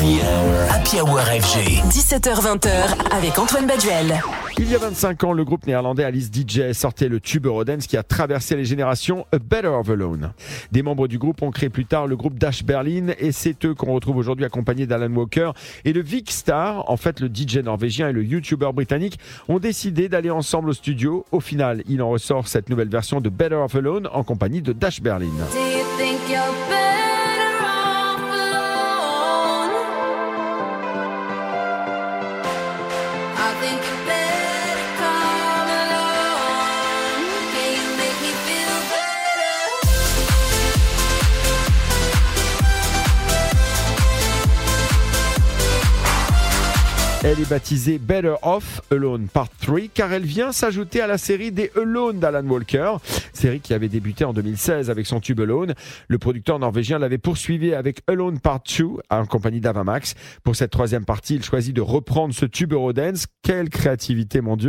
Happy Hour FG. 17h20h avec Antoine Baduel. Il y a 25 ans, le groupe néerlandais Alice DJ sortait le tube Eurodance qui a traversé les générations A Better of Alone. Des membres du groupe ont créé plus tard le groupe Dash Berlin et c'est eux qu'on retrouve aujourd'hui accompagnés d'Alan Walker et de Vic Star. En fait, le DJ norvégien et le YouTuber britannique ont décidé d'aller ensemble au studio. Au final, il en ressort cette nouvelle version de Better of Alone en compagnie de Dash Berlin. Do you think you're better? Think Elle est baptisée Better Off Alone Part 3 car elle vient s'ajouter à la série des Alone d'Alan Walker, série qui avait débuté en 2016 avec son tube Alone. Le producteur norvégien l'avait poursuivi avec Alone Part 2 en compagnie d'Avamax. Pour cette troisième partie, il choisit de reprendre ce tube Eurodance. Quelle créativité, mon Dieu